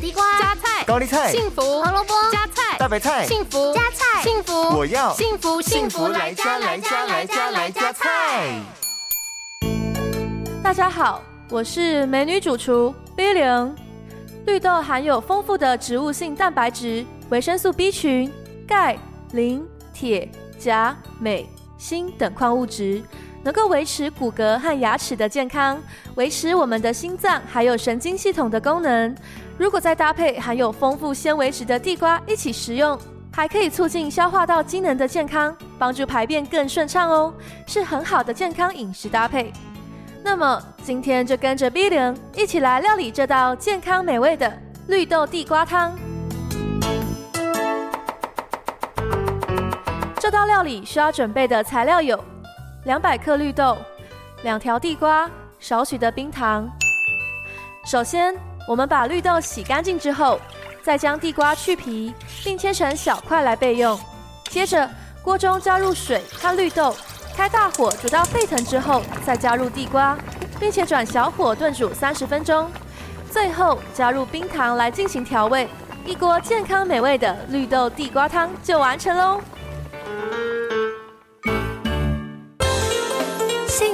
地瓜、加菜、高丽菜、幸福、胡萝卜、加菜、大白菜、幸福、加菜、幸福，我要幸福幸福来加来加来加来加菜。大家好，我是美女主厨 B 零。绿豆含有丰富的植物性蛋白质、维生素 B 群、钙、磷、铁、钾、镁、锌等矿物质。能够维持骨骼和牙齿的健康，维持我们的心脏还有神经系统的功能。如果再搭配含有丰富纤维质的地瓜一起食用，还可以促进消化道机能的健康，帮助排便更顺畅哦，是很好的健康饮食搭配。那么今天就跟着 B 零一起来料理这道健康美味的绿豆地瓜汤。这道料理需要准备的材料有。两百克绿豆，两条地瓜，少许的冰糖。首先，我们把绿豆洗干净之后，再将地瓜去皮，并切成小块来备用。接着，锅中加入水和绿豆，开大火煮到沸腾之后，再加入地瓜，并且转小火炖煮三十分钟。最后加入冰糖来进行调味，一锅健康美味的绿豆地瓜汤就完成喽。